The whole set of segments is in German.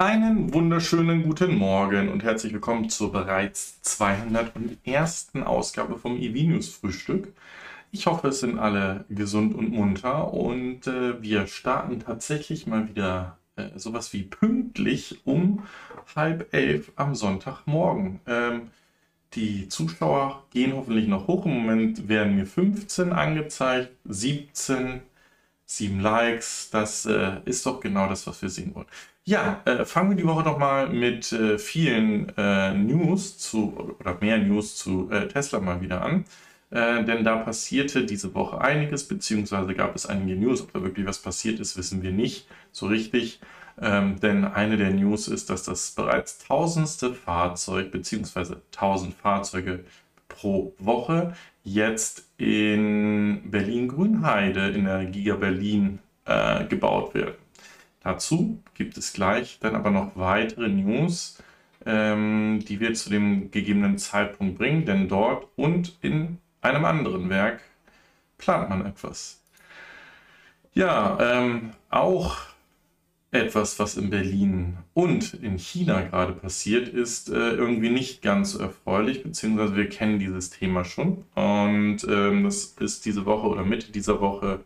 Einen wunderschönen guten Morgen und herzlich willkommen zur bereits 201. Ausgabe vom EV News Frühstück. Ich hoffe, es sind alle gesund und munter und äh, wir starten tatsächlich mal wieder äh, sowas wie pünktlich um halb elf am Sonntagmorgen. Ähm, die Zuschauer gehen hoffentlich noch hoch. Im Moment werden mir 15 angezeigt, 17, 7 Likes. Das äh, ist doch genau das, was wir sehen wollen. Ja, äh, fangen wir die Woche doch mal mit äh, vielen äh, News zu, oder mehr News zu äh, Tesla mal wieder an. Äh, denn da passierte diese Woche einiges, beziehungsweise gab es einige News. Ob da wirklich was passiert ist, wissen wir nicht so richtig. Ähm, denn eine der News ist, dass das bereits tausendste Fahrzeug, beziehungsweise tausend Fahrzeuge pro Woche jetzt in Berlin-Grünheide in der Giga Berlin äh, gebaut werden. Dazu gibt es gleich dann aber noch weitere News, ähm, die wir zu dem gegebenen Zeitpunkt bringen, denn dort und in einem anderen Werk plant man etwas. Ja, ähm, auch etwas, was in Berlin und in China gerade passiert, ist äh, irgendwie nicht ganz so erfreulich, beziehungsweise wir kennen dieses Thema schon. Und ähm, das ist diese Woche oder Mitte dieser Woche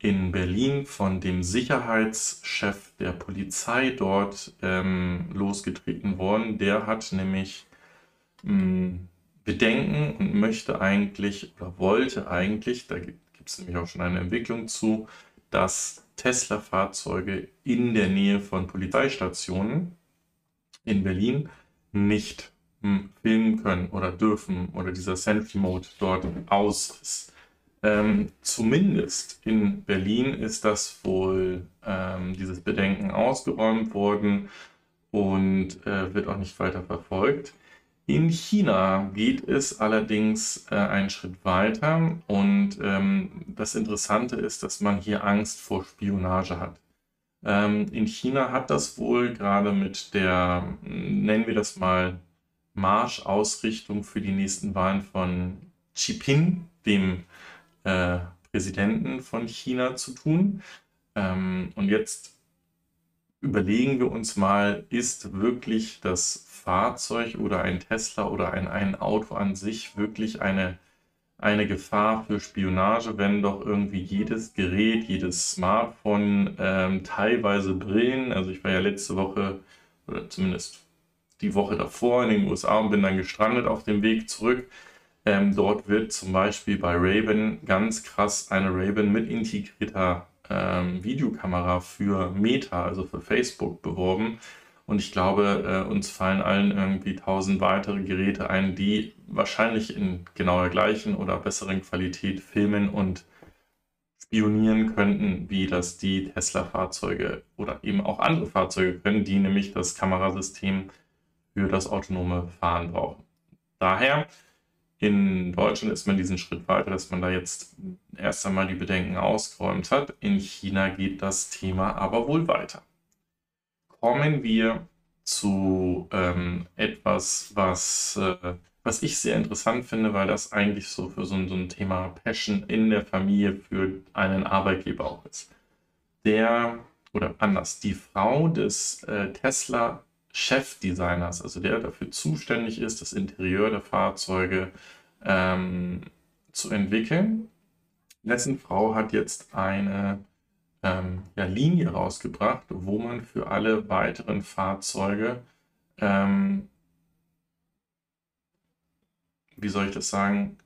in Berlin von dem Sicherheitschef der Polizei dort ähm, losgetreten worden. Der hat nämlich mh, hm, Bedenken und möchte eigentlich oder wollte eigentlich, da gibt es nämlich auch schon eine Entwicklung zu, dass Tesla-Fahrzeuge in der Nähe von Polizeistationen in Berlin nicht mh, hm, filmen können oder dürfen oder dieser Selfie-Mode dort aus ist. Ähm, zumindest in Berlin ist das wohl ähm, dieses Bedenken ausgeräumt worden und äh, wird auch nicht weiter verfolgt. In China geht es allerdings äh, einen Schritt weiter und ähm, das Interessante ist, dass man hier Angst vor Spionage hat. Ähm, in China hat das wohl gerade mit der, nennen wir das mal, Marschausrichtung für die nächsten Wahlen von Xi Jinping, dem äh, Präsidenten von China zu tun. Ähm, und jetzt überlegen wir uns mal, ist wirklich das Fahrzeug oder ein Tesla oder ein, ein Auto an sich wirklich eine, eine Gefahr für Spionage, wenn doch irgendwie jedes Gerät, jedes Smartphone, ähm, teilweise Brillen, also ich war ja letzte Woche oder zumindest die Woche davor in den USA und bin dann gestrandet auf dem Weg zurück ähm, dort wird zum Beispiel bei Raven ganz krass eine Raven mit integrierter ähm, Videokamera für Meta, also für Facebook, beworben. Und ich glaube, äh, uns fallen allen irgendwie tausend weitere Geräte ein, die wahrscheinlich in genau der gleichen oder besseren Qualität filmen und spionieren könnten, wie das die Tesla-Fahrzeuge oder eben auch andere Fahrzeuge können, die nämlich das Kamerasystem für das autonome Fahren brauchen. Daher in Deutschland ist man diesen Schritt weiter, dass man da jetzt erst einmal die Bedenken ausgeräumt hat. In China geht das Thema aber wohl weiter. Kommen wir zu ähm, etwas, was, äh, was ich sehr interessant finde, weil das eigentlich so für so ein, so ein Thema Passion in der Familie für einen Arbeitgeber auch ist. Der, oder anders, die Frau des äh, Tesla Chefdesigners, also der dafür zuständig ist, das Interieur der Fahrzeuge ähm, zu entwickeln. Dessen Frau hat jetzt eine ähm, ja, Linie rausgebracht, wo man für alle weiteren Fahrzeuge, ähm, wie soll ich das sagen,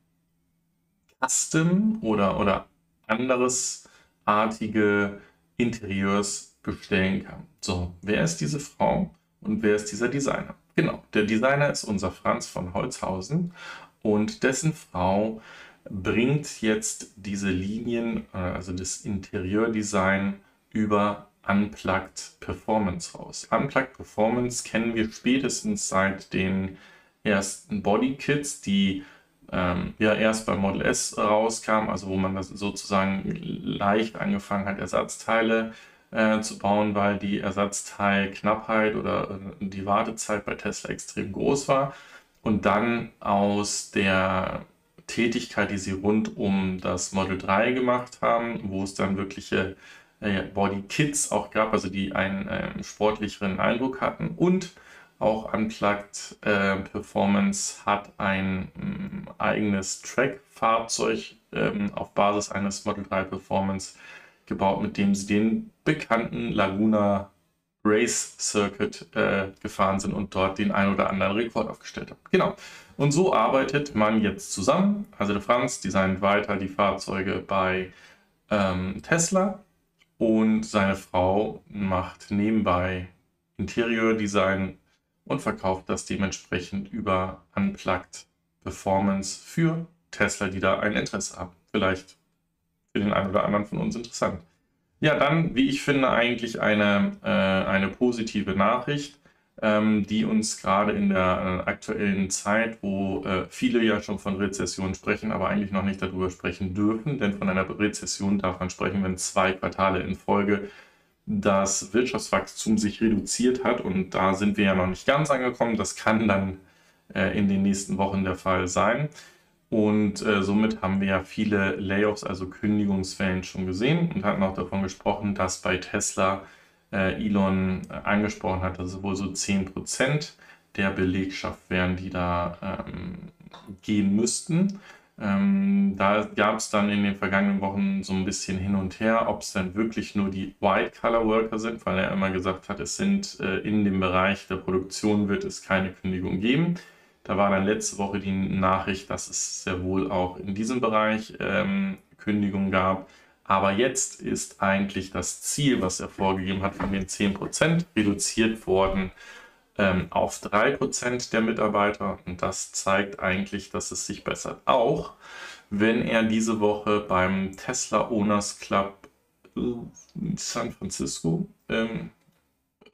Custom oder, oder anderes Interieurs bestellen kann. So, wer ist diese Frau? Und wer ist dieser Designer? Genau, der Designer ist unser Franz von Holzhausen und dessen Frau bringt jetzt diese Linien, äh, also das Interieurdesign über Unplugged Performance raus. Unplugged Performance kennen wir spätestens seit den ersten Bodykits, die ähm, ja erst beim Model S rauskamen, also wo man das sozusagen leicht angefangen hat, Ersatzteile äh, zu bauen, weil die Ersatzteilknappheit oder äh, die Wartezeit bei Tesla extrem groß war. Und dann aus der Tätigkeit, die sie rund um das Model 3 gemacht haben, wo es dann wirkliche äh, Body Kits auch gab, also die einen äh, sportlicheren Eindruck hatten. Und auch Unplugged äh, Performance hat ein ähm, eigenes Track-Fahrzeug ähm, auf Basis eines Model 3 Performance gebaut, mit dem sie den bekannten Laguna Race Circuit äh, gefahren sind und dort den ein oder anderen Rekord aufgestellt haben. Genau. Und so arbeitet man jetzt zusammen. Also der Franz designt weiter die Fahrzeuge bei ähm, Tesla und seine Frau macht nebenbei Interiordesign und verkauft das dementsprechend über Unplugged Performance für Tesla, die da ein Interesse haben. Vielleicht für den einen oder anderen von uns interessant. Ja, dann, wie ich finde, eigentlich eine, äh, eine positive Nachricht, ähm, die uns gerade in der äh, aktuellen Zeit, wo äh, viele ja schon von Rezession sprechen, aber eigentlich noch nicht darüber sprechen dürfen, denn von einer Rezession darf man sprechen, wenn zwei Quartale in Folge das Wirtschaftswachstum sich reduziert hat und da sind wir ja noch nicht ganz angekommen. Das kann dann äh, in den nächsten Wochen der Fall sein. Und äh, somit haben wir ja viele Layoffs, also Kündigungswellen schon gesehen und hatten auch davon gesprochen, dass bei Tesla äh, Elon äh, angesprochen hat, dass es wohl so 10% der Belegschaft wären, die da ähm, gehen müssten. Ähm, da gab es dann in den vergangenen Wochen so ein bisschen hin und her, ob es dann wirklich nur die White-Color-Worker sind, weil er immer gesagt hat, es sind äh, in dem Bereich der Produktion wird es keine Kündigung geben. Da war dann letzte Woche die Nachricht, dass es sehr wohl auch in diesem Bereich ähm, Kündigungen gab. Aber jetzt ist eigentlich das Ziel, was er vorgegeben hat, von den 10% reduziert worden ähm, auf 3% der Mitarbeiter. Und das zeigt eigentlich, dass es sich bessert. Auch wenn er diese Woche beim Tesla Owners Club in San Francisco ähm,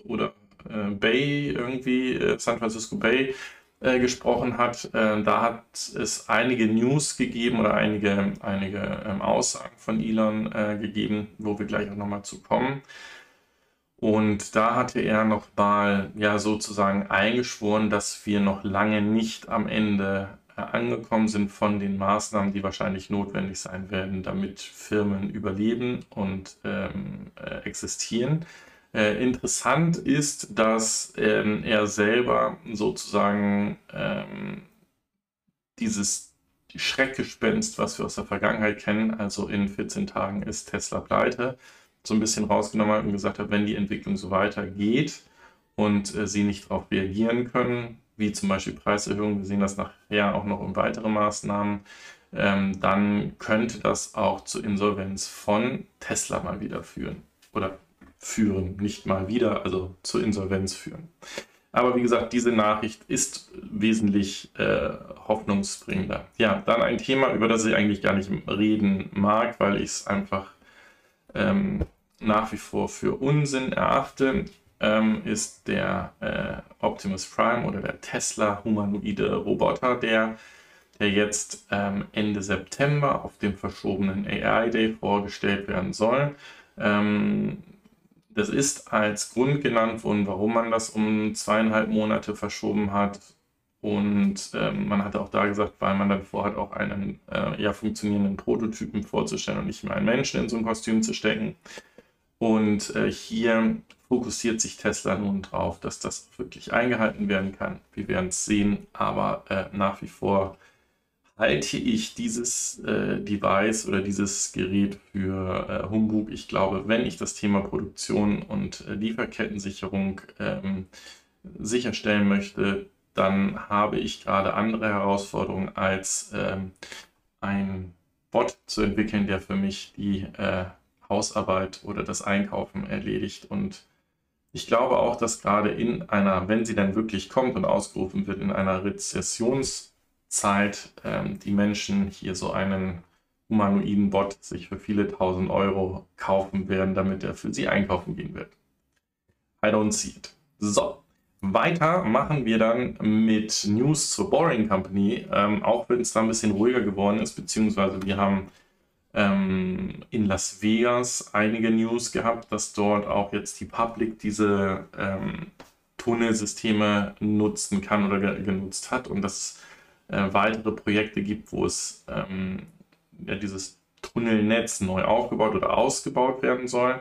oder äh, Bay irgendwie, äh, San Francisco Bay, äh, gesprochen hat. Äh, da hat es einige News gegeben oder einige, einige ähm, Aussagen von Elon äh, gegeben, wo wir gleich auch nochmal zu kommen. Und da hatte er nochmal ja sozusagen eingeschworen, dass wir noch lange nicht am Ende äh, angekommen sind von den Maßnahmen, die wahrscheinlich notwendig sein werden, damit Firmen überleben und ähm, äh, existieren. Äh, interessant ist, dass ähm, er selber sozusagen ähm, dieses Schreckgespenst, was wir aus der Vergangenheit kennen, also in 14 Tagen ist Tesla pleite, so ein bisschen rausgenommen hat und gesagt hat, wenn die Entwicklung so weitergeht und äh, sie nicht darauf reagieren können, wie zum Beispiel Preiserhöhungen, wir sehen das nachher auch noch um weitere Maßnahmen, ähm, dann könnte das auch zur Insolvenz von Tesla mal wieder führen. Oder führen, nicht mal wieder, also zur Insolvenz führen. Aber wie gesagt, diese Nachricht ist wesentlich äh, hoffnungsbringender. Ja, dann ein Thema, über das ich eigentlich gar nicht reden mag, weil ich es einfach ähm, nach wie vor für Unsinn erachte, ähm, ist der äh, Optimus Prime oder der Tesla humanoide Roboter, der, der jetzt ähm, Ende September auf dem verschobenen AI Day vorgestellt werden soll. Ähm, das ist als Grund genannt worden, warum man das um zweieinhalb Monate verschoben hat. Und ähm, man hatte auch da gesagt, weil man dann vorhat, auch einen äh, ja, funktionierenden Prototypen vorzustellen und nicht mehr einen Menschen in so ein Kostüm zu stecken. Und äh, hier fokussiert sich Tesla nun drauf, dass das wirklich eingehalten werden kann. Wir werden es sehen, aber äh, nach wie vor halte ich dieses äh, Device oder dieses Gerät für äh, Humbug. Ich glaube, wenn ich das Thema Produktion und äh, Lieferkettensicherung ähm, sicherstellen möchte, dann habe ich gerade andere Herausforderungen als ähm, ein Bot zu entwickeln, der für mich die äh, Hausarbeit oder das Einkaufen erledigt. Und ich glaube auch, dass gerade in einer, wenn sie dann wirklich kommt und ausgerufen wird, in einer Rezessions- Zeit ähm, die Menschen hier so einen humanoiden Bot sich für viele tausend Euro kaufen werden, damit er für sie einkaufen gehen wird. I don't see it. So, weiter machen wir dann mit News zur Boring Company, ähm, auch wenn es da ein bisschen ruhiger geworden ist, beziehungsweise wir haben ähm, in Las Vegas einige News gehabt, dass dort auch jetzt die Public diese ähm, Tunnelsysteme nutzen kann oder genutzt hat und das äh, weitere Projekte gibt, wo es ähm, ja, dieses Tunnelnetz neu aufgebaut oder ausgebaut werden soll.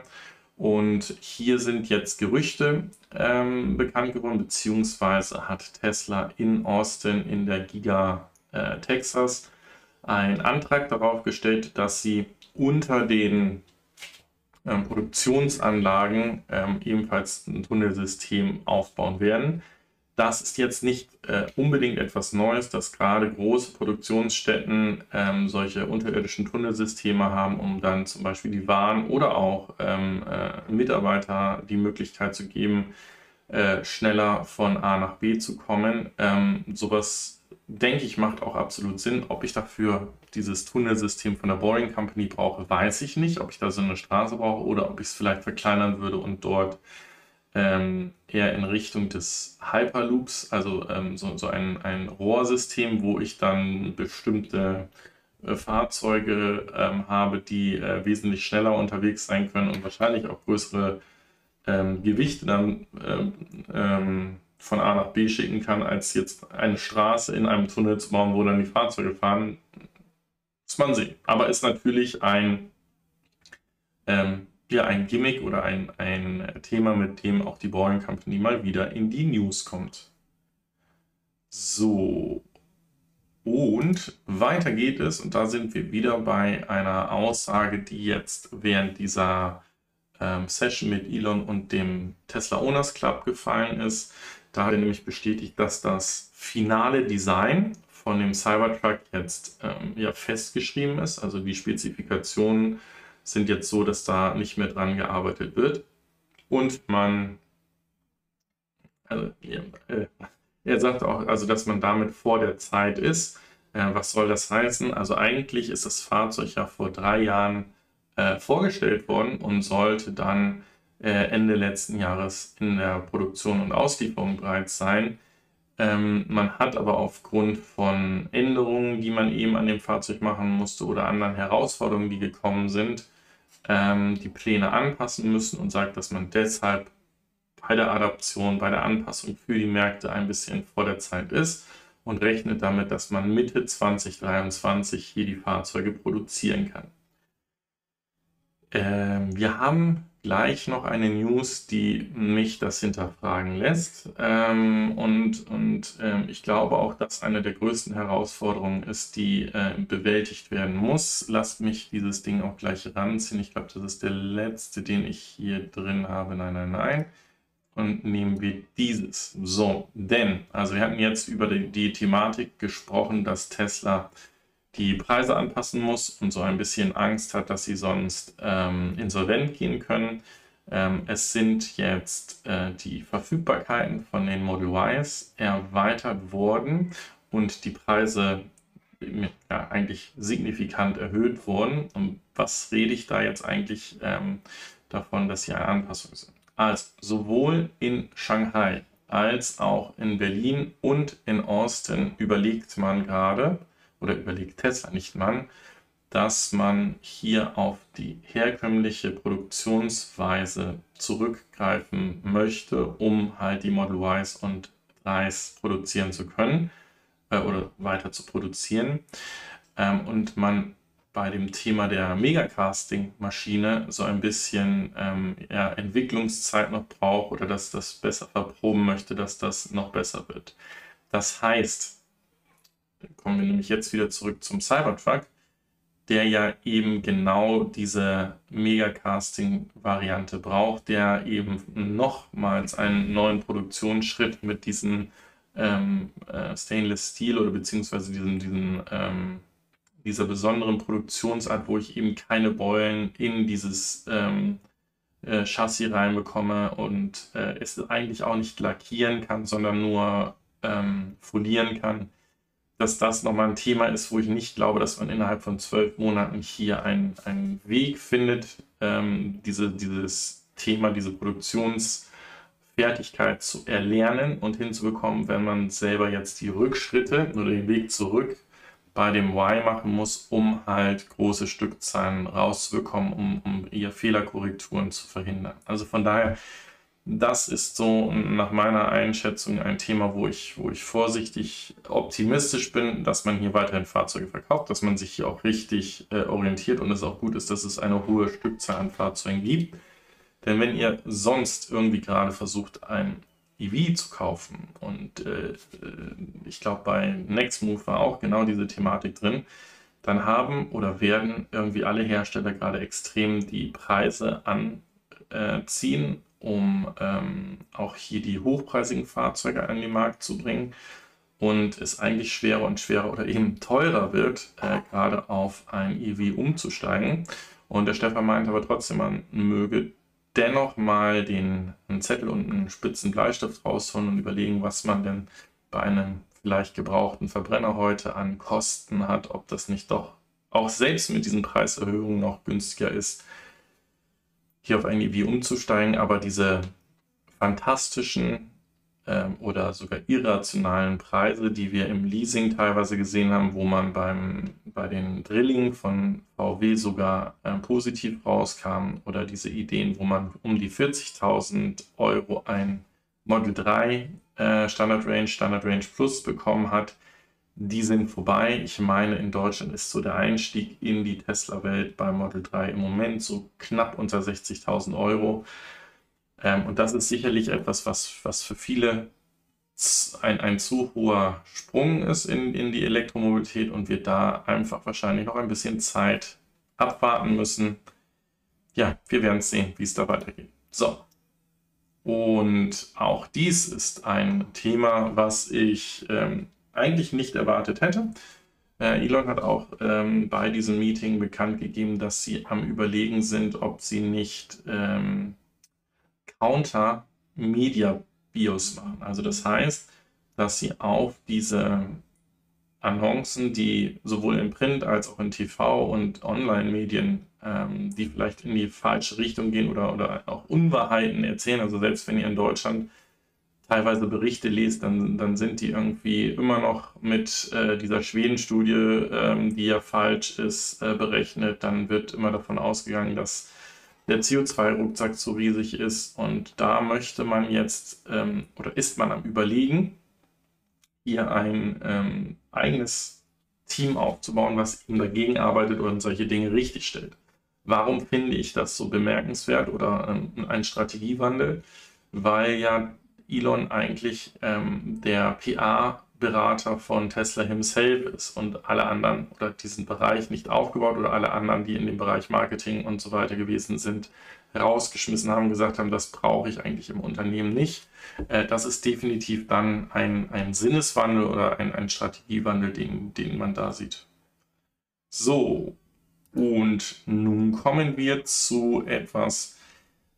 Und hier sind jetzt Gerüchte ähm, bekannt geworden, beziehungsweise hat Tesla in Austin in der Giga äh, Texas einen Antrag darauf gestellt, dass sie unter den ähm, Produktionsanlagen ähm, ebenfalls ein Tunnelsystem aufbauen werden. Das ist jetzt nicht äh, unbedingt etwas Neues, dass gerade große Produktionsstätten ähm, solche unterirdischen Tunnelsysteme haben, um dann zum Beispiel die Waren oder auch ähm, äh, Mitarbeiter die Möglichkeit zu geben, äh, schneller von A nach B zu kommen. Ähm, sowas, denke ich, macht auch absolut Sinn. Ob ich dafür dieses Tunnelsystem von der Boring Company brauche, weiß ich nicht. Ob ich da so eine Straße brauche oder ob ich es vielleicht verkleinern würde und dort ähm, eher in Richtung des Hyperloops, also ähm, so, so ein, ein Rohrsystem, wo ich dann bestimmte äh, Fahrzeuge ähm, habe, die äh, wesentlich schneller unterwegs sein können und wahrscheinlich auch größere ähm, Gewichte dann ähm, ähm, von A nach B schicken kann, als jetzt eine Straße in einem Tunnel zu bauen, wo dann die Fahrzeuge fahren. Muss man sehen. Aber ist natürlich ein ja ein Gimmick oder ein, ein Thema, mit dem auch die Boring Company mal wieder in die News kommt. So. Und weiter geht es, und da sind wir wieder bei einer Aussage, die jetzt während dieser ähm, Session mit Elon und dem Tesla Owners Club gefallen ist. Da hat er nämlich bestätigt, dass das finale Design von dem Cybertruck jetzt ähm, ja festgeschrieben ist, also die Spezifikationen sind jetzt so, dass da nicht mehr dran gearbeitet wird. Und man, also, äh, er sagt auch, also dass man damit vor der Zeit ist. Äh, was soll das heißen? Also eigentlich ist das Fahrzeug ja vor drei Jahren äh, vorgestellt worden und sollte dann äh, Ende letzten Jahres in der Produktion und Auslieferung bereits sein. Ähm, man hat aber aufgrund von Änderungen, die man eben an dem Fahrzeug machen musste oder anderen Herausforderungen, die gekommen sind, ähm, die Pläne anpassen müssen und sagt, dass man deshalb bei der Adaption, bei der Anpassung für die Märkte ein bisschen vor der Zeit ist und rechnet damit, dass man Mitte 2023 hier die Fahrzeuge produzieren kann. Ähm, wir haben gleich noch eine News, die mich das hinterfragen lässt. Ähm, und und ähm, ich glaube auch, dass eine der größten Herausforderungen ist, die äh, bewältigt werden muss. Lasst mich dieses Ding auch gleich ranziehen. Ich glaube, das ist der letzte, den ich hier drin habe. Nein, nein, nein. Und nehmen wir dieses. So, denn, also wir hatten jetzt über die, die Thematik gesprochen, dass Tesla die Preise anpassen muss und so ein bisschen Angst hat, dass sie sonst ähm, insolvent gehen können. Ähm, es sind jetzt äh, die Verfügbarkeiten von den Model Ys erweitert worden und die Preise ja, eigentlich signifikant erhöht wurden. Und was rede ich da jetzt eigentlich ähm, davon, dass sie eine Anpassung sind? Also sowohl in Shanghai als auch in Berlin und in Austin überlegt man gerade, oder überlegt Tesla nicht man, dass man hier auf die herkömmliche Produktionsweise zurückgreifen möchte, um halt die Model Ys und 3s produzieren zu können äh, oder weiter zu produzieren. Ähm, und man bei dem Thema der Megacasting-Maschine so ein bisschen ähm, ja, Entwicklungszeit noch braucht oder dass das besser verproben möchte, dass das noch besser wird. Das heißt, kommen wir nämlich jetzt wieder zurück zum Cybertruck, der ja eben genau diese Megacasting-Variante braucht, der eben nochmals einen neuen Produktionsschritt mit diesem ähm, äh, Stainless Steel oder beziehungsweise diesem, diesem ähm, dieser besonderen Produktionsart, wo ich eben keine Beulen in dieses ähm, äh, Chassis reinbekomme und äh, es eigentlich auch nicht lackieren kann, sondern nur ähm, folieren kann dass das nochmal ein Thema ist, wo ich nicht glaube, dass man innerhalb von zwölf Monaten hier einen, einen Weg findet, ähm, diese, dieses Thema, diese Produktionsfertigkeit zu erlernen und hinzubekommen, wenn man selber jetzt die Rückschritte oder den Weg zurück bei dem Y machen muss, um halt große Stückzahlen rauszubekommen, um, um eher Fehlerkorrekturen zu verhindern. Also von daher das ist so nach meiner Einschätzung ein Thema, wo ich, wo ich vorsichtig optimistisch bin, dass man hier weiterhin Fahrzeuge verkauft, dass man sich hier auch richtig äh, orientiert und es auch gut ist, dass es eine hohe Stückzahl an Fahrzeugen gibt. Denn wenn ihr sonst irgendwie gerade versucht, ein EV zu kaufen und äh, äh ich glaube bei Nextmove war auch genau diese Thematik drin, dann haben oder werden irgendwie alle Hersteller gerade extrem die Preise anziehen um ähm, auch hier die hochpreisigen Fahrzeuge an den Markt zu bringen und es eigentlich schwerer und schwerer oder eben teurer wird, äh, gerade auf ein EV umzusteigen. Und der Stefan meint aber trotzdem, man möge dennoch mal den einen Zettel und einen spitzen Bleistift rausholen und überlegen, was man denn bei einem vielleicht gebrauchten Verbrenner heute an Kosten hat, ob das nicht doch auch selbst mit diesen Preiserhöhungen noch günstiger ist, hier auf ein EV umzusteigen, aber diese fantastischen ähm, oder sogar irrationalen Preise, die wir im Leasing teilweise gesehen haben, wo man beim, bei den Drilling von VW sogar äh, positiv rauskam oder diese Ideen, wo man um die 40.000 Euro ein Model 3 äh, Standard Range, Standard Range Plus bekommen hat, die sind vorbei. Ich meine, in Deutschland ist so der Einstieg in die Tesla-Welt bei Model 3 im Moment so knapp unter 60.000 Euro. Ähm, und das ist sicherlich etwas, was, was für viele ein, ein zu hoher Sprung ist in, in die Elektromobilität und wir da einfach wahrscheinlich noch ein bisschen Zeit abwarten müssen. Ja, wir werden sehen, wie es da weitergeht. So. Und auch dies ist ein Thema, was ich ähm, eigentlich nicht erwartet hätte. Äh, Elon hat auch ähm, bei diesem Meeting bekannt gegeben, dass sie am Überlegen sind, ob sie nicht ähm, Counter-Media-Bios machen. Also das heißt, dass sie auf diese Annoncen, die sowohl in Print als auch in TV und Online-Medien, ähm, die vielleicht in die falsche Richtung gehen oder, oder auch Unwahrheiten erzählen, also selbst wenn ihr in Deutschland teilweise Berichte lest, dann, dann sind die irgendwie immer noch mit äh, dieser Schweden-Studie, ähm, die ja falsch ist, äh, berechnet. Dann wird immer davon ausgegangen, dass der CO2-Rucksack zu riesig ist. Und da möchte man jetzt ähm, oder ist man am Überlegen, hier ein ähm, eigenes Team aufzubauen, was eben dagegen arbeitet und solche Dinge richtigstellt. Warum finde ich das so bemerkenswert oder ähm, ein Strategiewandel? Weil ja Elon eigentlich ähm, der PA-Berater von Tesla himself ist und alle anderen oder diesen Bereich nicht aufgebaut oder alle anderen, die in dem Bereich Marketing und so weiter gewesen sind, rausgeschmissen haben, gesagt haben, das brauche ich eigentlich im Unternehmen nicht. Äh, das ist definitiv dann ein, ein Sinneswandel oder ein, ein Strategiewandel, den, den man da sieht. So, und nun kommen wir zu etwas,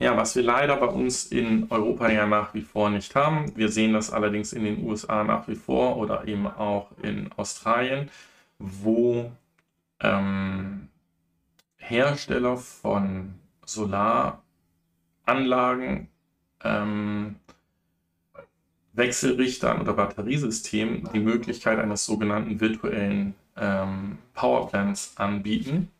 ja, was wir leider bei uns in Europa ja nach wie vor nicht haben. Wir sehen das allerdings in den USA nach wie vor oder eben auch in Australien, wo ähm, Hersteller von Solaranlagen, ähm, Wechselrichtern oder Batteriesystemen die Möglichkeit eines sogenannten virtuellen ähm, Powerplants anbieten.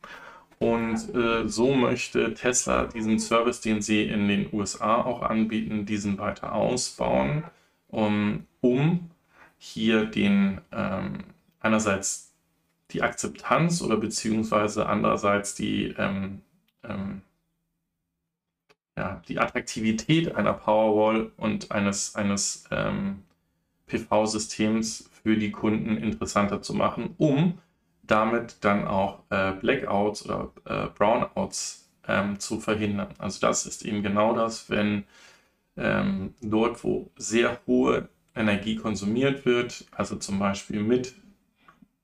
Und äh, so möchte Tesla diesen Service, den sie in den USA auch anbieten, diesen weiter ausbauen, um, um hier den ähm, einerseits die Akzeptanz oder beziehungsweise andererseits die, ähm, ähm, ja, die Attraktivität einer Powerwall und eines, eines ähm, PV-Systems für die Kunden interessanter zu machen, um damit dann auch äh, Blackouts oder äh, Brownouts ähm, zu verhindern. Also das ist eben genau das, wenn ähm, dort, wo sehr hohe Energie konsumiert wird, also zum Beispiel mit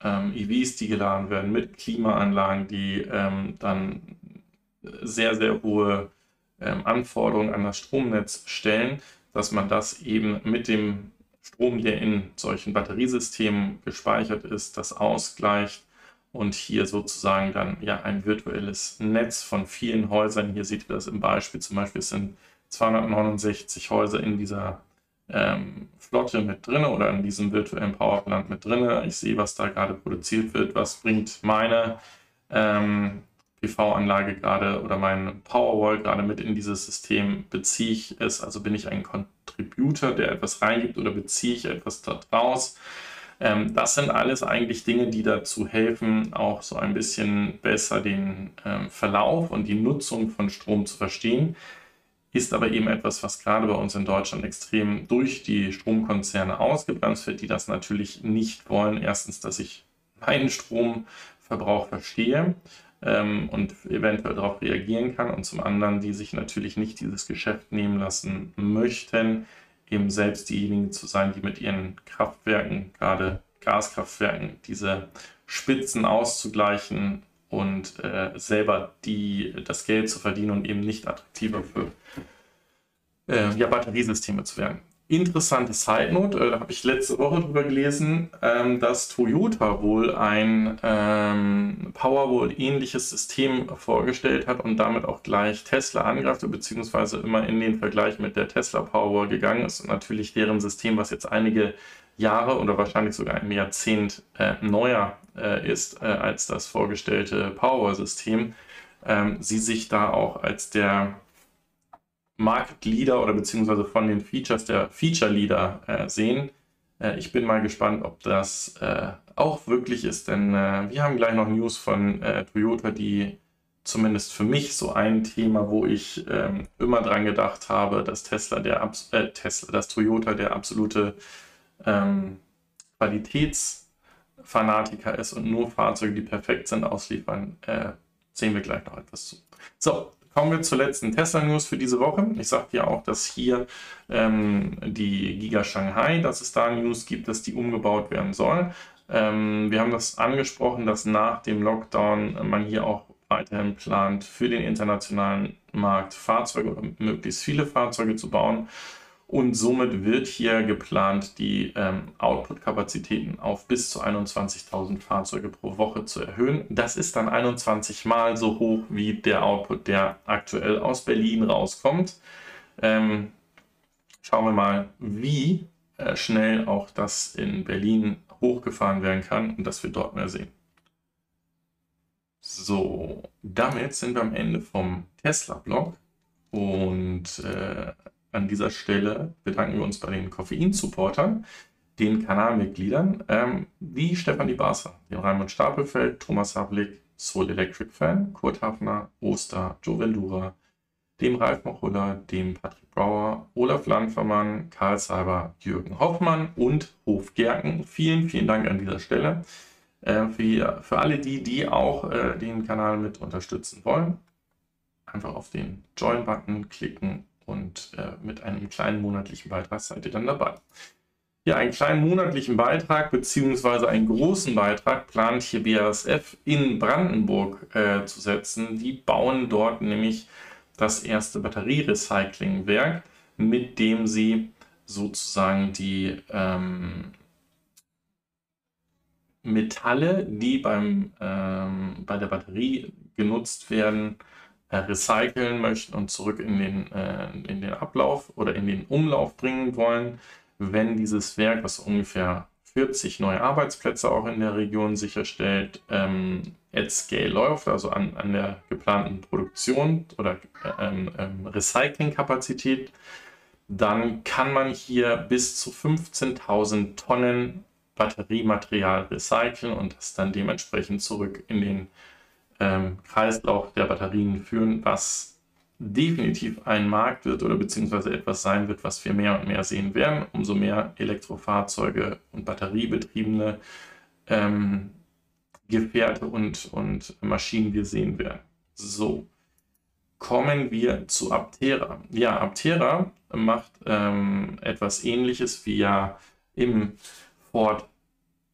ähm, EVs, die geladen werden, mit Klimaanlagen, die ähm, dann sehr, sehr hohe ähm, Anforderungen an das Stromnetz stellen, dass man das eben mit dem Strom, der in solchen Batteriesystemen gespeichert ist, das ausgleicht und hier sozusagen dann ja ein virtuelles Netz von vielen Häusern. Hier seht ihr das im Beispiel. Zum Beispiel sind 269 Häuser in dieser ähm, Flotte mit drin oder in diesem virtuellen Powerplant mit drin. Ich sehe, was da gerade produziert wird. Was bringt meine ähm, PV-Anlage gerade oder mein Powerwall gerade mit in dieses System? Beziehe ich es, also bin ich ein Contributor, der etwas reingibt oder beziehe ich etwas daraus? Ähm, das sind alles eigentlich Dinge, die dazu helfen, auch so ein bisschen besser den ähm, Verlauf und die Nutzung von Strom zu verstehen. Ist aber eben etwas, was gerade bei uns in Deutschland extrem durch die Stromkonzerne ausgebremst wird, die das natürlich nicht wollen. Erstens, dass ich meinen Stromverbrauch verstehe ähm, und eventuell darauf reagieren kann und zum anderen, die sich natürlich nicht dieses Geschäft nehmen lassen möchten, eben selbst diejenigen zu sein, die mit ihren Kraftwerken, gerade Gaskraftwerken, diese Spitzen auszugleichen und äh, selber die, das Geld zu verdienen und eben nicht attraktiver für äh, ja, Batteriesysteme zu werden. Interessante Side Note, äh, da habe ich letzte Woche drüber gelesen, ähm, dass Toyota wohl ein ähm, Powerwall-ähnliches System vorgestellt hat und damit auch gleich Tesla angreift, beziehungsweise immer in den Vergleich mit der Tesla Powerwall gegangen ist und natürlich deren System, was jetzt einige Jahre oder wahrscheinlich sogar ein Jahrzehnt äh, neuer äh, ist äh, als das vorgestellte Powerwall-System, ähm, sie sich da auch als der Market Leader oder beziehungsweise von den Features der Feature Leader äh, sehen. Äh, ich bin mal gespannt, ob das äh, auch wirklich ist, denn äh, wir haben gleich noch News von äh, Toyota, die zumindest für mich so ein Thema, wo ich ähm, immer dran gedacht habe, dass Tesla der Abs äh, Tesla, dass Toyota der absolute ähm, Qualitätsfanatiker ist und nur Fahrzeuge, die perfekt sind, ausliefern, sehen wir gleich noch etwas zu. So, Kommen wir zur letzten Tesla-News für diese Woche. Ich sagte ja auch, dass hier ähm, die Giga Shanghai, dass es da News gibt, dass die umgebaut werden soll. Ähm, wir haben das angesprochen, dass nach dem Lockdown man hier auch weiterhin plant, für den internationalen Markt Fahrzeuge oder möglichst viele Fahrzeuge zu bauen. Und somit wird hier geplant, die ähm, Output-Kapazitäten auf bis zu 21.000 Fahrzeuge pro Woche zu erhöhen. Das ist dann 21 Mal so hoch wie der Output, der aktuell aus Berlin rauskommt. Ähm, schauen wir mal, wie äh, schnell auch das in Berlin hochgefahren werden kann und dass wir dort mehr sehen. So, damit sind wir am Ende vom Tesla-Blog und äh, an dieser Stelle bedanken wir uns bei den Koffein-Supportern, den Kanalmitgliedern, ähm, wie Stefanie Barser, den Raimund Stapelfeld, Thomas Havlik, Soul Electric Fan, Kurt Hafner, Oster, Joe Vendura, dem Ralf Mochulla, dem Patrick Brauer, Olaf Landvermann, Karl Seiber, Jürgen Hoffmann und Hof Gerken. Vielen, vielen Dank an dieser Stelle. Äh, für, für alle die, die auch äh, den Kanal mit unterstützen wollen, einfach auf den Join-Button klicken und äh, mit einem kleinen monatlichen Beitrag seid ihr dann dabei. Ja, einen kleinen monatlichen Beitrag bzw. einen großen Beitrag plant hier BASF in Brandenburg äh, zu setzen. Die bauen dort nämlich das erste Batterierecyclingwerk, mit dem sie sozusagen die ähm, Metalle, die beim, ähm, bei der Batterie genutzt werden, äh, recyceln möchten und zurück in den, äh, in den Ablauf oder in den Umlauf bringen wollen, wenn dieses Werk, was ungefähr 40 neue Arbeitsplätze auch in der Region sicherstellt, ähm, at scale läuft, also an, an der geplanten Produktion oder ähm, ähm, Recyclingkapazität, dann kann man hier bis zu 15.000 Tonnen Batteriematerial recyceln und das dann dementsprechend zurück in den ähm, Kreislauf der Batterien führen, was definitiv ein Markt wird oder beziehungsweise etwas sein wird, was wir mehr und mehr sehen werden, umso mehr Elektrofahrzeuge und batteriebetriebene ähm, Gefährte und, und Maschinen wir sehen werden. So, kommen wir zu Aptera. Ja, Aptera macht ähm, etwas ähnliches, wie ja im Ford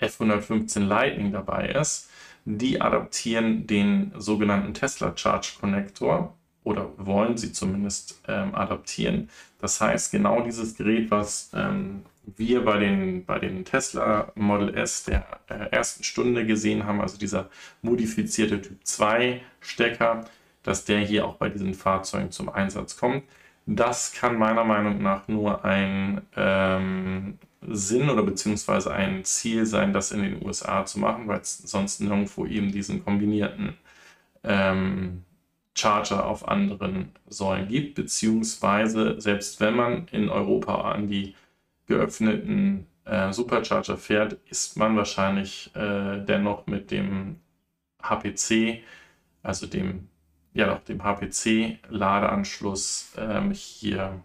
F115 Lightning dabei ist die adaptieren den sogenannten Tesla Charge Connector oder wollen sie zumindest ähm, adaptieren. Das heißt, genau dieses Gerät, was ähm, wir bei den, bei den Tesla Model S der äh, ersten Stunde gesehen haben, also dieser modifizierte Typ 2 Stecker, dass der hier auch bei diesen Fahrzeugen zum Einsatz kommt. Das kann meiner Meinung nach nur ein ähm, Sinn oder beziehungsweise ein Ziel sein, das in den USA zu machen, weil es sonst nirgendwo eben diesen kombinierten ähm, Charger auf anderen Säulen gibt, beziehungsweise selbst wenn man in Europa an die geöffneten äh, Supercharger fährt, ist man wahrscheinlich äh, dennoch mit dem HPC, also dem, ja dem HPC-Ladeanschluss ähm, hier,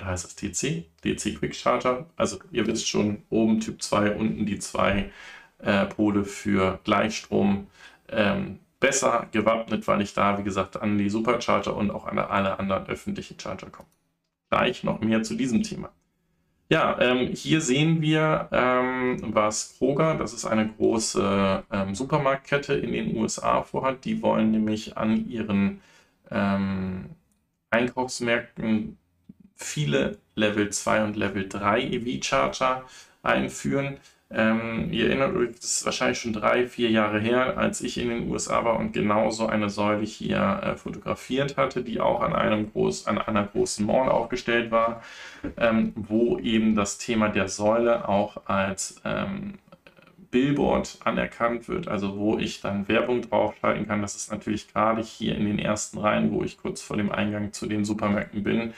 oder heißt das DC? DC Quick Charger. Also ihr wisst schon, oben Typ 2, unten die zwei äh, Pole für Gleichstrom. Ähm, besser gewappnet, weil ich da, wie gesagt, an die Supercharger und auch an alle anderen öffentlichen Charger komme. Gleich noch mehr zu diesem Thema. Ja, ähm, hier sehen wir, ähm, was Kroger, das ist eine große ähm, Supermarktkette in den USA, vorhat. Die wollen nämlich an ihren ähm, Einkaufsmärkten viele Level 2 und Level 3 EV-Charger einführen. Ähm, ihr erinnert euch, das ist wahrscheinlich schon drei, vier Jahre her, als ich in den USA war und genauso eine Säule hier äh, fotografiert hatte, die auch an, einem groß, an einer großen Mall aufgestellt war, ähm, wo eben das Thema der Säule auch als ähm, Billboard anerkannt wird, also wo ich dann Werbung draufschalten kann. Das ist natürlich gerade hier in den ersten Reihen, wo ich kurz vor dem Eingang zu den Supermärkten bin,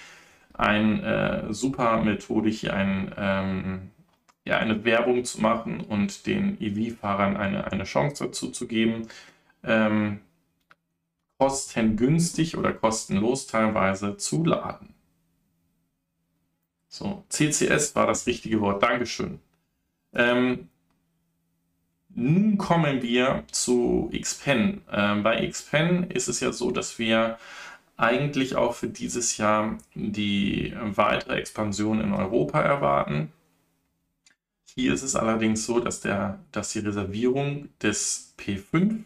eine äh, super Methode, hier ein ähm, ja, eine Werbung zu machen und den EV-Fahrern eine, eine Chance dazu zu geben, ähm, kostengünstig oder kostenlos teilweise zu laden. So, CCS war das richtige Wort. Dankeschön. Ähm, nun kommen wir zu Xpen. Ähm, bei Xpen ist es ja so, dass wir eigentlich auch für dieses Jahr die weitere Expansion in Europa erwarten. Hier ist es allerdings so, dass, der, dass die Reservierung des P5,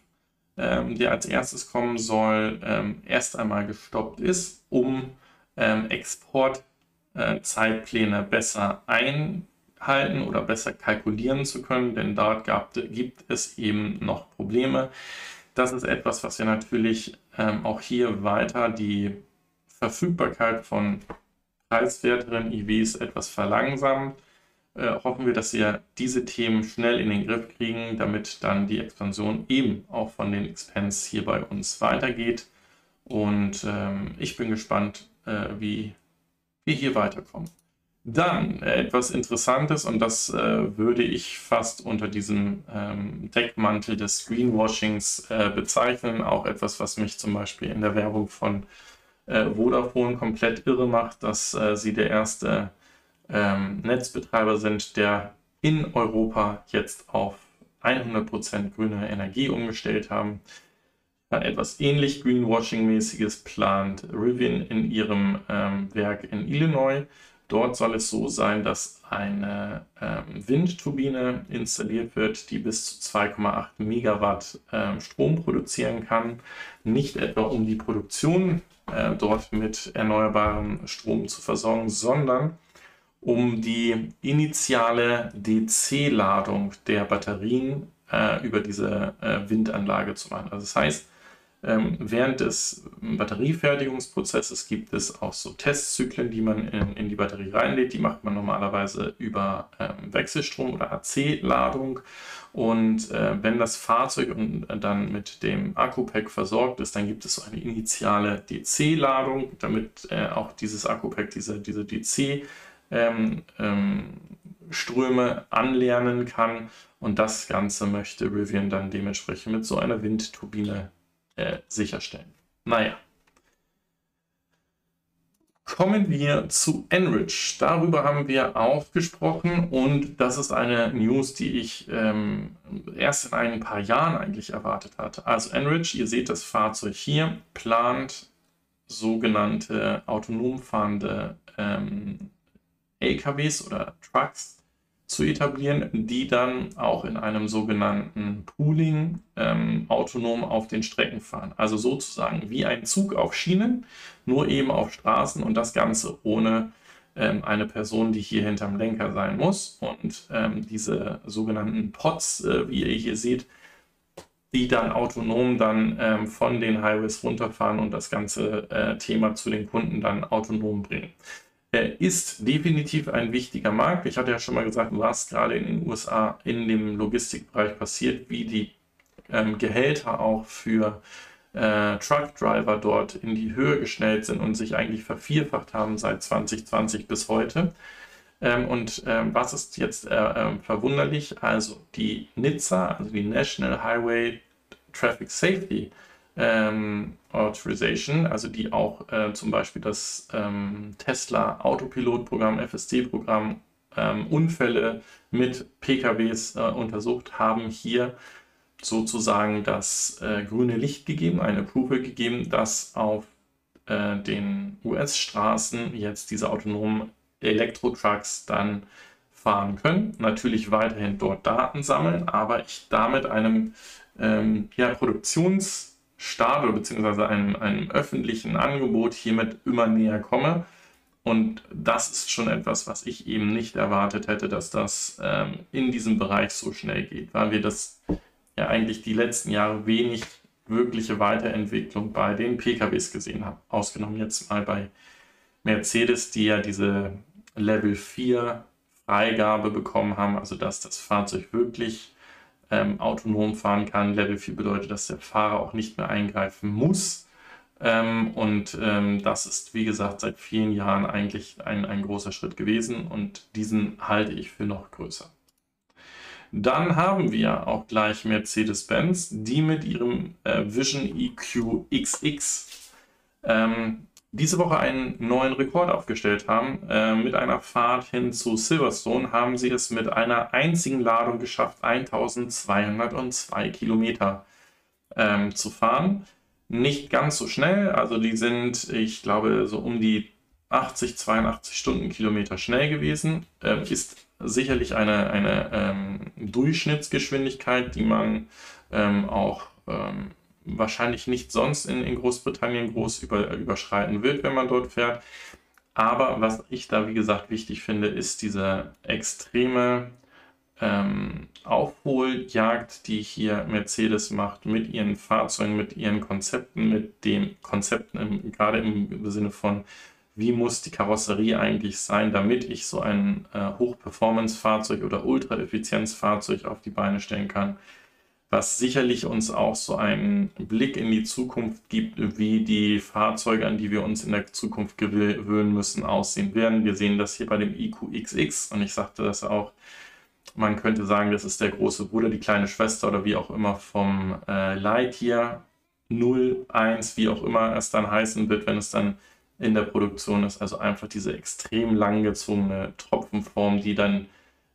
ähm, der als erstes kommen soll, ähm, erst einmal gestoppt ist, um ähm, Exportzeitpläne äh, besser einhalten oder besser kalkulieren zu können, denn dort gab, gibt es eben noch Probleme. Das ist etwas, was ja natürlich ähm, auch hier weiter die Verfügbarkeit von preiswerteren EVs etwas verlangsamt äh, hoffen wir, dass wir diese Themen schnell in den Griff kriegen, damit dann die Expansion eben auch von den Expense hier bei uns weitergeht. Und ähm, ich bin gespannt, äh, wie wir hier weiterkommen. Dann etwas Interessantes und das äh, würde ich fast unter diesem ähm, Deckmantel des Greenwashings äh, bezeichnen. Auch etwas, was mich zum Beispiel in der Werbung von äh, Vodafone komplett irre macht, dass äh, sie der erste ähm, Netzbetreiber sind, der in Europa jetzt auf 100% grüne Energie umgestellt haben. Etwas ähnlich Greenwashing-mäßiges plant Rivian in ihrem ähm, Werk in Illinois. Dort soll es so sein, dass eine ähm, Windturbine installiert wird, die bis zu 2,8 Megawatt ähm, Strom produzieren kann. Nicht etwa um die Produktion äh, dort mit erneuerbarem Strom zu versorgen, sondern um die initiale DC-Ladung der Batterien äh, über diese äh, Windanlage zu machen. Also das heißt, ähm, während des Batteriefertigungsprozesses gibt es auch so Testzyklen, die man in, in die Batterie reinlädt. Die macht man normalerweise über ähm, Wechselstrom oder AC-Ladung. Und äh, wenn das Fahrzeug dann mit dem Akku-Pack versorgt ist, dann gibt es so eine initiale DC-Ladung, damit äh, auch dieses Akku-Pack diese, diese DC- ähm, ähm, Ströme anlernen kann. Und das Ganze möchte Rivian dann dementsprechend mit so einer Windturbine äh, sicherstellen. Naja. Kommen wir zu Enrich. Darüber haben wir auch gesprochen und das ist eine News, die ich ähm, erst in ein paar Jahren eigentlich erwartet hatte. Also Enrich, ihr seht das Fahrzeug hier, plant sogenannte autonom fahrende ähm, LKWs oder Trucks zu etablieren, die dann auch in einem sogenannten Pooling ähm, autonom auf den Strecken fahren. Also sozusagen wie ein Zug auf Schienen, nur eben auf Straßen und das Ganze ohne ähm, eine Person, die hier hinterm Lenker sein muss. Und ähm, diese sogenannten Pods, äh, wie ihr hier seht, die dann autonom dann ähm, von den Highways runterfahren und das ganze äh, Thema zu den Kunden dann autonom bringen. Er ist definitiv ein wichtiger Markt. Ich hatte ja schon mal gesagt, was gerade in den USA in dem Logistikbereich passiert, wie die ähm, Gehälter auch für äh, Truckdriver dort in die Höhe geschnellt sind und sich eigentlich vervierfacht haben seit 2020 bis heute. Ähm, und ähm, was ist jetzt äh, äh, verwunderlich? Also die NHTSA, also die National Highway Traffic Safety ähm, Authorization, also die auch äh, zum Beispiel das ähm, Tesla Autopilot-Programm, FSD-Programm, ähm, Unfälle mit PKWs äh, untersucht, haben hier sozusagen das äh, grüne Licht gegeben, eine Approval gegeben, dass auf äh, den US-Straßen jetzt diese autonomen Elektro-Trucks dann fahren können. Natürlich weiterhin dort Daten sammeln, aber ich damit einem ähm, ja, Produktionsstart oder beziehungsweise einem, einem öffentlichen Angebot hiermit immer näher komme. Und das ist schon etwas, was ich eben nicht erwartet hätte, dass das ähm, in diesem Bereich so schnell geht, weil wir das ja eigentlich die letzten Jahre wenig wirkliche Weiterentwicklung bei den PKWs gesehen haben. Ausgenommen jetzt mal bei Mercedes, die ja diese Level 4 Freigabe bekommen haben, also dass das Fahrzeug wirklich ähm, autonom fahren kann. Level 4 bedeutet, dass der Fahrer auch nicht mehr eingreifen muss. Ähm, und ähm, das ist, wie gesagt, seit vielen Jahren eigentlich ein, ein großer Schritt gewesen und diesen halte ich für noch größer. Dann haben wir auch gleich Mercedes-Benz, die mit ihrem äh, Vision EQ XX ähm, diese Woche einen neuen Rekord aufgestellt haben. Äh, mit einer Fahrt hin zu Silverstone haben sie es mit einer einzigen Ladung geschafft, 1202 Kilometer ähm, zu fahren. Nicht ganz so schnell, also die sind, ich glaube, so um die 80, 82 Stundenkilometer schnell gewesen. Ähm, ist sicherlich eine, eine ähm, Durchschnittsgeschwindigkeit, die man ähm, auch ähm, wahrscheinlich nicht sonst in, in Großbritannien groß über, überschreiten wird, wenn man dort fährt. Aber was ich da, wie gesagt, wichtig finde, ist diese extreme ähm, Aufholjagd, die hier Mercedes macht mit ihren Fahrzeugen, mit ihren Konzepten, mit den Konzepten, im, gerade im Sinne von, wie muss die Karosserie eigentlich sein, damit ich so ein äh, Hoch-Performance-Fahrzeug oder Ultra-Effizienz-Fahrzeug auf die Beine stellen kann was sicherlich uns auch so einen Blick in die Zukunft gibt, wie die Fahrzeuge, an die wir uns in der Zukunft gewöhnen müssen, aussehen werden. Wir sehen das hier bei dem IQXX und ich sagte das auch, man könnte sagen, das ist der große Bruder, die kleine Schwester oder wie auch immer vom äh, Lightyear 0, 1, wie auch immer es dann heißen wird, wenn es dann in der Produktion ist. Also einfach diese extrem langgezogene Tropfenform, die dann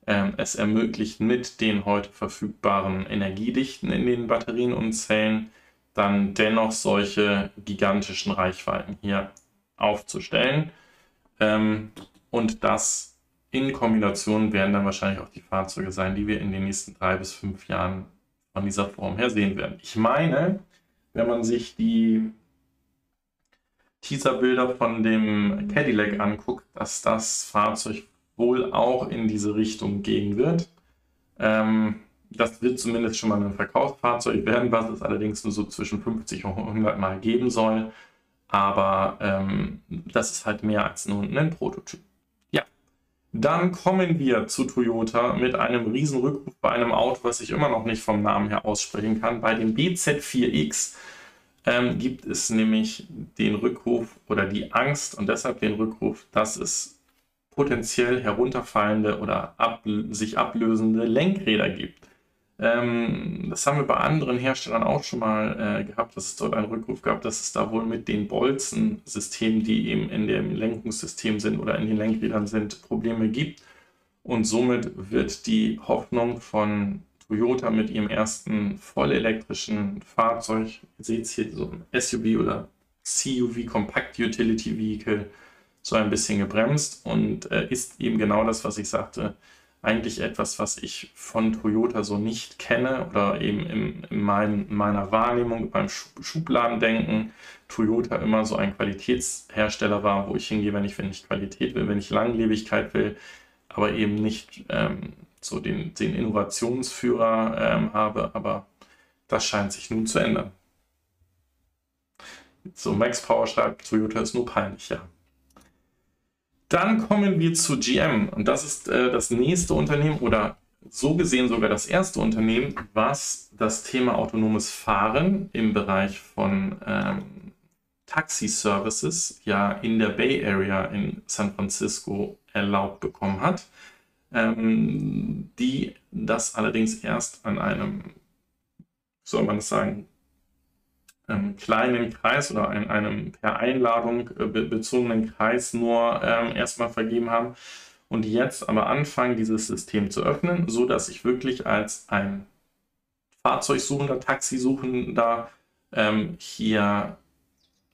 ähm, es ermöglicht, mit den heute verfügbaren Energiedichten in den Batterien und Zellen dann dennoch solche gigantischen Reichweiten hier aufzustellen. Ähm, und das in Kombination werden dann wahrscheinlich auch die Fahrzeuge sein, die wir in den nächsten drei bis fünf Jahren von dieser Form her sehen werden. Ich meine, wenn man sich die Teaserbilder von dem Cadillac anguckt, dass das Fahrzeug wohl auch in diese Richtung gehen wird. Ähm, das wird zumindest schon mal ein Verkaufsfahrzeug werden, was es allerdings nur so zwischen 50 und 100 Mal geben soll. Aber ähm, das ist halt mehr als nur ein Prototyp. Ja, dann kommen wir zu Toyota mit einem riesen Rückruf bei einem Auto, was ich immer noch nicht vom Namen her aussprechen kann. Bei dem BZ4X ähm, gibt es nämlich den Rückruf oder die Angst und deshalb den Rückruf, dass es potenziell herunterfallende oder ab, sich ablösende Lenkräder gibt. Ähm, das haben wir bei anderen Herstellern auch schon mal äh, gehabt, dass es dort einen Rückruf gab, dass es da wohl mit den Bolzensystemen, die eben in dem Lenkungssystem sind oder in den Lenkrädern sind, Probleme gibt. Und somit wird die Hoffnung von Toyota mit ihrem ersten vollelektrischen Fahrzeug, ihr seht es hier so ein SUV oder CUV, Compact Utility Vehicle, so ein bisschen gebremst und äh, ist eben genau das, was ich sagte, eigentlich etwas, was ich von Toyota so nicht kenne oder eben in, in, mein, in meiner Wahrnehmung beim Schubladendenken Toyota immer so ein Qualitätshersteller war, wo ich hingehe, wenn ich, wenn ich Qualität will, wenn ich Langlebigkeit will, aber eben nicht ähm, so den, den Innovationsführer ähm, habe, aber das scheint sich nun zu ändern. So, Max Power schreibt, Toyota ist nur peinlich, ja. Dann kommen wir zu GM und das ist äh, das nächste Unternehmen oder so gesehen sogar das erste Unternehmen, was das Thema autonomes Fahren im Bereich von ähm, Taxi-Services ja in der Bay Area in San Francisco erlaubt bekommen hat, ähm, die das allerdings erst an einem, soll man es sagen, ähm, kleinen Kreis oder in einem per Einladung äh, bezogenen Kreis nur ähm, erstmal vergeben haben und jetzt aber anfangen, dieses System zu öffnen, so dass ich wirklich als ein Fahrzeugsuchender, Taxisuchender ähm, hier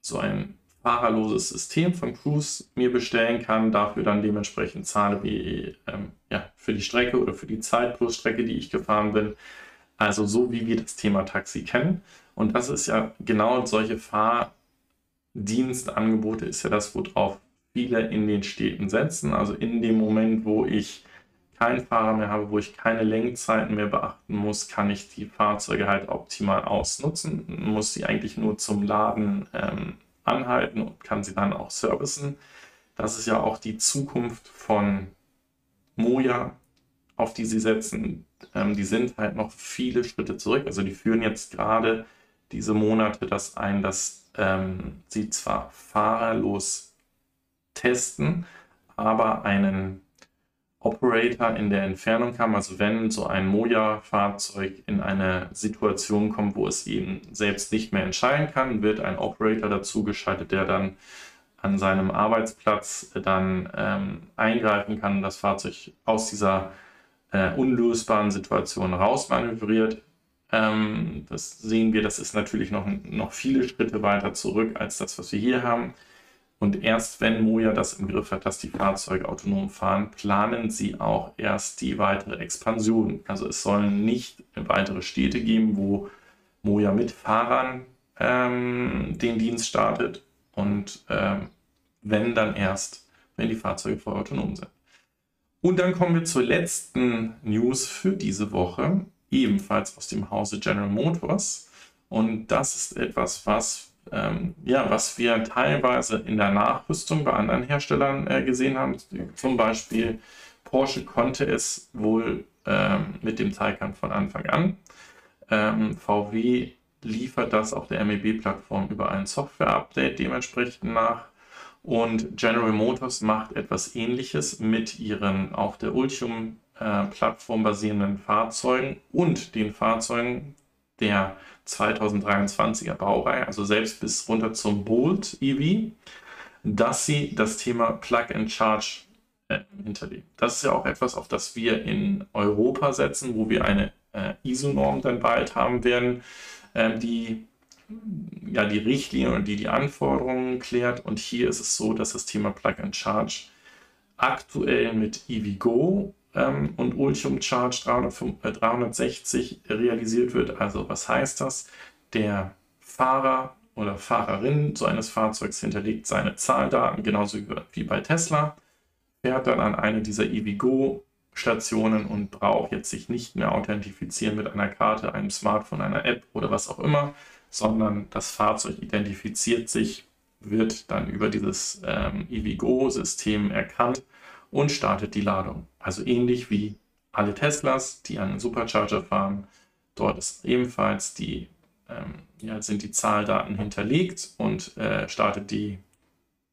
so ein fahrerloses System von Cruise mir bestellen kann, dafür dann dementsprechend zahle wie ähm, ja, für die Strecke oder für die Zeit plus Strecke, die ich gefahren bin. Also so wie wir das Thema Taxi kennen. Und das ist ja genau solche Fahrdienstangebote ist ja das, worauf viele in den Städten setzen. Also in dem Moment, wo ich keinen Fahrer mehr habe, wo ich keine Lenkzeiten mehr beachten muss, kann ich die Fahrzeuge halt optimal ausnutzen, muss sie eigentlich nur zum Laden ähm, anhalten und kann sie dann auch servicen. Das ist ja auch die Zukunft von Moja, auf die sie setzen. Ähm, die sind halt noch viele Schritte zurück. Also die führen jetzt gerade diese Monate das ein, dass ähm, sie zwar fahrerlos testen, aber einen Operator in der Entfernung haben. Also wenn so ein Moja-Fahrzeug in eine Situation kommt, wo es eben selbst nicht mehr entscheiden kann, wird ein Operator dazu geschaltet, der dann an seinem Arbeitsplatz dann ähm, eingreifen kann, das Fahrzeug aus dieser äh, unlösbaren Situation rausmanövriert. Ähm, das sehen wir, das ist natürlich noch, noch viele Schritte weiter zurück als das, was wir hier haben. Und erst wenn Moja das im Griff hat, dass die Fahrzeuge autonom fahren, planen sie auch erst die weitere Expansion. Also es sollen nicht weitere Städte geben, wo Moja mit Fahrern ähm, den Dienst startet und ähm, wenn dann erst, wenn die Fahrzeuge voll autonom sind. Und dann kommen wir zur letzten News für diese Woche, ebenfalls aus dem Hause General Motors. Und das ist etwas, was ähm, ja, was wir teilweise in der Nachrüstung bei anderen Herstellern äh, gesehen haben. Zum Beispiel Porsche konnte es wohl ähm, mit dem Taycan von Anfang an. Ähm, VW liefert das auf der MEB-Plattform über ein Software-Update dementsprechend nach. Und General Motors macht etwas ähnliches mit ihren auf der Ultium-Plattform äh, basierenden Fahrzeugen und den Fahrzeugen der 2023er Baureihe, also selbst bis runter zum Bolt EV, dass sie das Thema Plug and Charge äh, hinterlegen. Das ist ja auch etwas, auf das wir in Europa setzen, wo wir eine äh, ISO-Norm dann bald haben werden, äh, die ja die Richtlinie und die die Anforderungen klärt. Und hier ist es so, dass das Thema Plug and Charge aktuell mit EVgo ähm, und Ultium Charge 360 äh, realisiert wird. Also was heißt das? Der Fahrer oder Fahrerin so eines Fahrzeugs hinterlegt seine Zahldaten, genauso wie bei Tesla, fährt dann an eine dieser EVgo Stationen und braucht jetzt sich nicht mehr authentifizieren mit einer Karte, einem Smartphone, einer App oder was auch immer, sondern das Fahrzeug identifiziert sich, wird dann über dieses ähm, EVgo-System erkannt und startet die Ladung. Also ähnlich wie alle Teslas, die einen Supercharger fahren. Dort ist ebenfalls die, ähm, ja, sind die Zahldaten hinterlegt und äh, startet die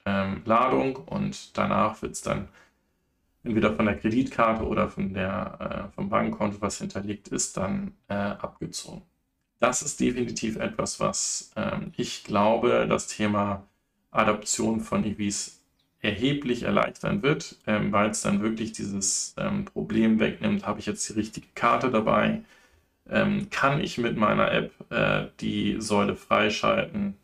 ähm, Ladung und danach wird es dann entweder von der Kreditkarte oder von der, äh, vom Bankkonto, was hinterlegt ist, dann äh, abgezogen. Das ist definitiv etwas, was ähm, ich glaube, das Thema Adoption von EVs erheblich erleichtern wird, ähm, weil es dann wirklich dieses ähm, Problem wegnimmt, habe ich jetzt die richtige Karte dabei, ähm, kann ich mit meiner App äh, die Säule freischalten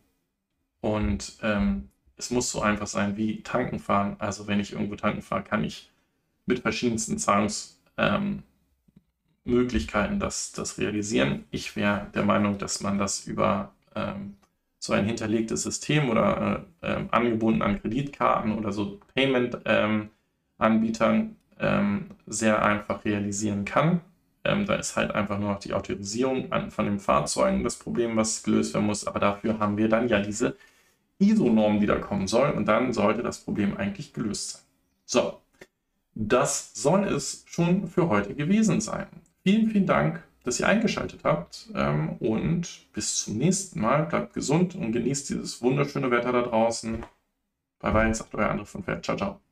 und ähm, es muss so einfach sein wie tanken fahren. Also wenn ich irgendwo tanken fahre, kann ich mit verschiedensten Zahlungsmöglichkeiten ähm, das, das realisieren. Ich wäre der Meinung, dass man das über ähm, so ein hinterlegtes System oder äh, äh, angebunden an Kreditkarten oder so Payment-Anbietern ähm, ähm, sehr einfach realisieren kann. Ähm, da ist halt einfach nur noch die Autorisierung an, von den Fahrzeugen das Problem, was gelöst werden muss. Aber dafür haben wir dann ja diese ISO-Norm, die da kommen soll. Und dann sollte das Problem eigentlich gelöst sein. So, das soll es schon für heute gewesen sein. Vielen, vielen Dank, dass ihr eingeschaltet habt ähm, und bis zum nächsten Mal. Bleibt gesund und genießt dieses wunderschöne Wetter da draußen. Bye bye, sagt euer André von Pferd. Ciao, ciao.